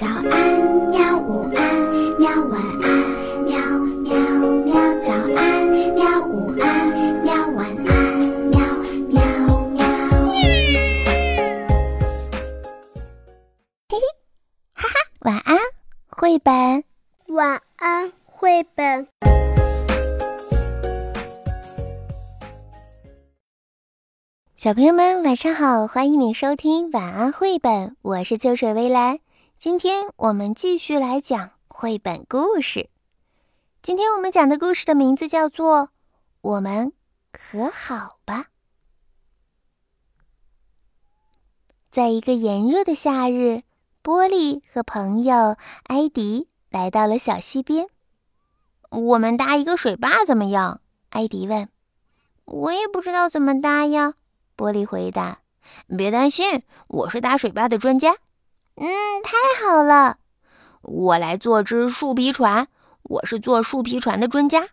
早安，喵！午安，喵！晚安，喵喵喵！早安，喵！午安，喵！晚安，喵喵喵！嘿嘿，哈哈，晚安，绘本。晚安，绘本。小朋友们，晚上好！欢迎你收听晚安绘本，我是秋水微澜。今天我们继续来讲绘本故事。今天我们讲的故事的名字叫做《我们和好吧》。在一个炎热的夏日，波利和朋友艾迪来到了小溪边。我们搭一个水坝怎么样？艾迪问。我也不知道怎么搭呀，波利回答。别担心，我是搭水坝的专家。嗯，太好了！我来做只树皮船，我是做树皮船的专家。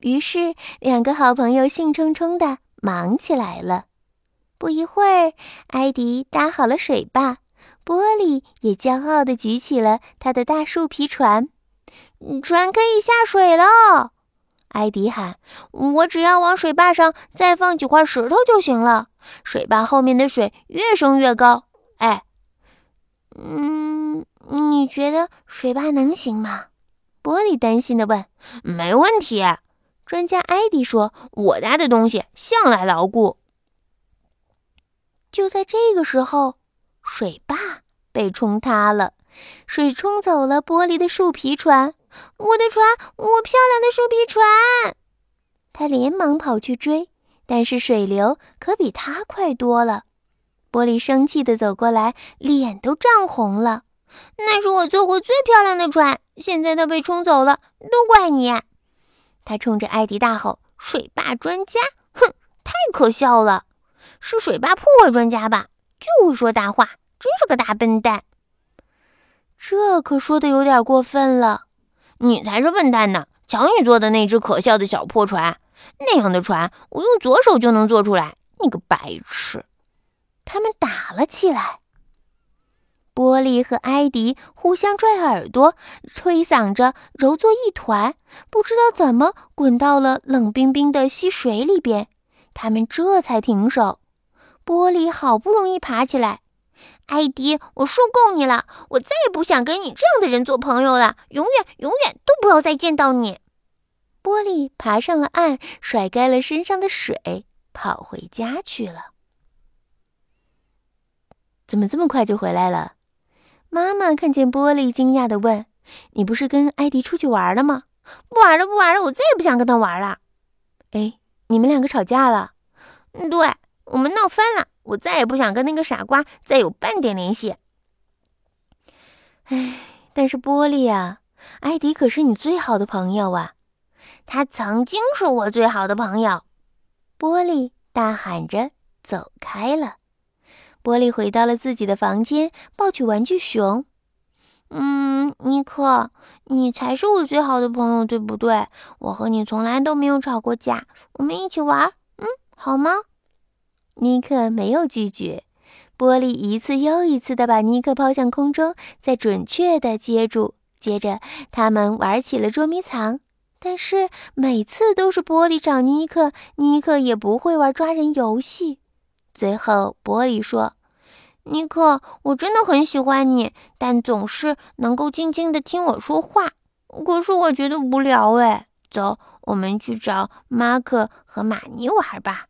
于是，两个好朋友兴冲冲地忙起来了。不一会儿，艾迪搭好了水坝，波利也骄傲地举起了他的大树皮船。船可以下水了！艾迪喊：“我只要往水坝上再放几块石头就行了。水坝后面的水越升越高。”哎。嗯，你觉得水坝能行吗？玻璃担心地问。“没问题。”专家艾迪说，“我搭的东西向来牢固。”就在这个时候，水坝被冲塌了，水冲走了玻璃的树皮船。我的船，我漂亮的树皮船！他连忙跑去追，但是水流可比他快多了。玻璃生气地走过来，脸都涨红了。那是我坐过最漂亮的船，现在它被冲走了，都怪你！他冲着艾迪大吼：“水坝专家，哼，太可笑了！是水坝破坏专家吧？就会说大话，真是个大笨蛋！这可说的有点过分了。你才是笨蛋呢！瞧你做的那只可笑的小破船，那样的船我用左手就能做出来。你个白痴！”他们打了起来，波利和艾迪互相拽耳朵，推搡着揉作一团，不知道怎么滚到了冷冰冰的溪水里边。他们这才停手。波利好不容易爬起来，艾迪，我说够你了，我再也不想跟你这样的人做朋友了，永远永远都不要再见到你。波利爬上了岸，甩干了身上的水，跑回家去了。怎么这么快就回来了？妈妈看见玻璃，惊讶地问：“你不是跟艾迪出去玩了吗？”“不玩了，不玩了，我再也不想跟他玩了。”“哎，你们两个吵架了？”“对，我们闹翻了，我再也不想跟那个傻瓜再有半点联系。”“哎，但是玻璃呀，艾迪可是你最好的朋友啊！他曾经是我最好的朋友。”玻璃大喊着走开了。波利回到了自己的房间，抱起玩具熊。嗯，尼克，你才是我最好的朋友，对不对？我和你从来都没有吵过架，我们一起玩，嗯，好吗？尼克没有拒绝。玻璃一次又一次地把尼克抛向空中，再准确地接住。接着，他们玩起了捉迷藏，但是每次都是波利找尼克，尼克也不会玩抓人游戏。最后，波利说。尼克，我真的很喜欢你，但总是能够静静的听我说话。可是我觉得无聊哎。走，我们去找马克和玛尼玩吧。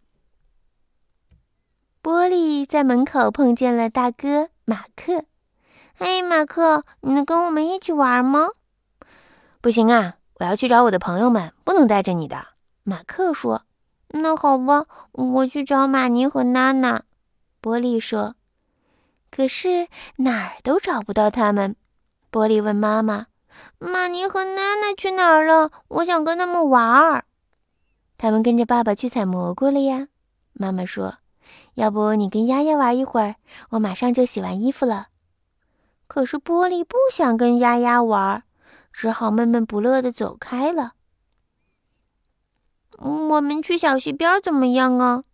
波利在门口碰见了大哥马克。嘿，马克，你能跟我们一起玩吗？不行啊，我要去找我的朋友们，不能带着你的。马克说。那好吧，我去找玛尼和娜娜。波利说。可是哪儿都找不到他们。波利问妈妈：“玛尼和娜娜去哪儿了？我想跟他们玩儿。”他们跟着爸爸去采蘑菇了呀。妈妈说：“要不你跟丫丫玩一会儿，我马上就洗完衣服了。”可是波利不想跟丫丫玩，只好闷闷不乐地走开了。我们去小溪边怎么样啊？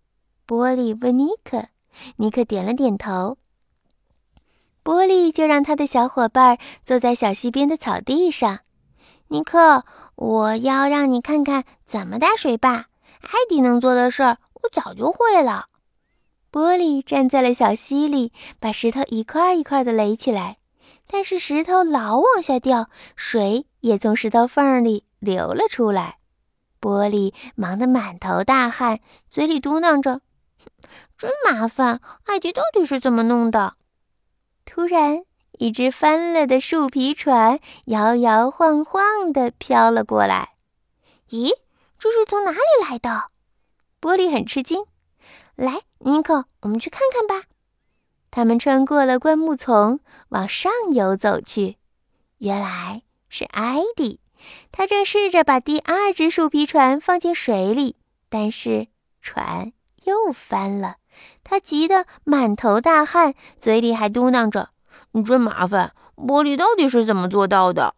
波利问尼克。尼克点了点头。波利就让他的小伙伴坐在小溪边的草地上。尼克，我要让你看看怎么搭水坝。艾迪能做的事儿，我早就会了。波利站在了小溪里，把石头一块一块的垒起来，但是石头老往下掉，水也从石头缝里流了出来。波利忙得满头大汗，嘴里嘟囔着：“真麻烦，艾迪到底是怎么弄的？”突然，一只翻了的树皮船摇摇晃晃地飘了过来。咦，这是从哪里来的？波利很吃惊。来，尼克，我们去看看吧。他们穿过了灌木丛，往上游走去。原来是艾迪，他正试着把第二只树皮船放进水里，但是船又翻了。他急得满头大汗，嘴里还嘟囔着：“你真麻烦，玻璃到底是怎么做到的？”“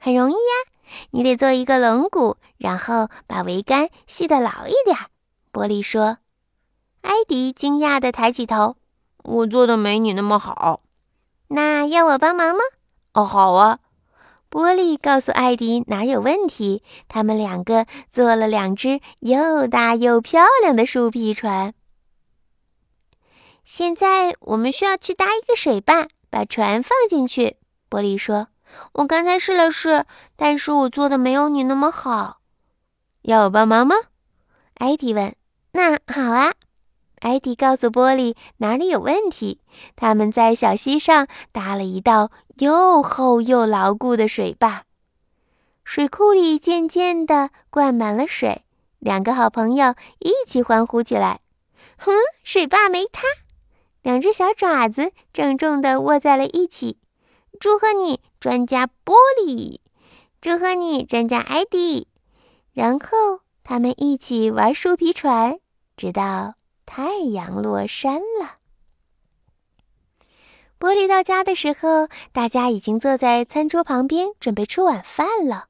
很容易呀，你得做一个龙骨，然后把桅杆系得牢一点。”玻璃说。艾迪惊讶地抬起头：“我做的没你那么好。”“那要我帮忙吗？”“哦，好啊。”玻璃告诉艾迪哪有问题。他们两个做了两只又大又漂亮的树皮船。现在我们需要去搭一个水坝，把船放进去。玻璃说：“我刚才试了试，但是我做的没有你那么好。”“要我帮忙吗？”艾迪问。“那好啊。”艾迪告诉玻璃哪里有问题。他们在小溪上搭了一道又厚又牢固的水坝，水库里渐渐地灌满了水。两个好朋友一起欢呼起来：“哼，水坝没塌！”两只小爪子郑重地握在了一起。祝贺你，专家玻璃！祝贺你，专家艾迪！然后他们一起玩树皮船，直到太阳落山了。玻璃到家的时候，大家已经坐在餐桌旁边，准备吃晚饭了。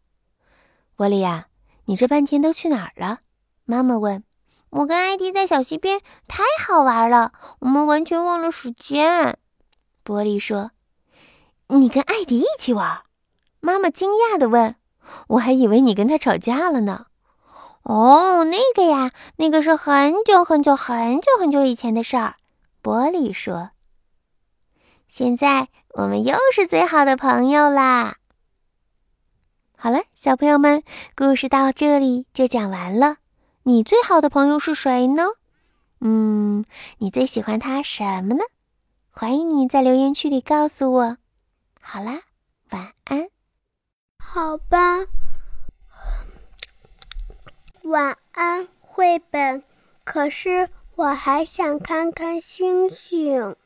玻璃呀，你这半天都去哪儿了？妈妈问。我跟艾迪在小溪边，太好玩了，我们完全忘了时间。玻璃说：“你跟艾迪一起玩？”妈妈惊讶地问：“我还以为你跟他吵架了呢。”“哦，那个呀，那个是很久很久很久很久以前的事儿。”玻璃说：“现在我们又是最好的朋友啦。”好了，小朋友们，故事到这里就讲完了。你最好的朋友是谁呢？嗯，你最喜欢他什么呢？欢迎你在留言区里告诉我。好啦，晚安。好吧，晚安，绘本。可是我还想看看星星。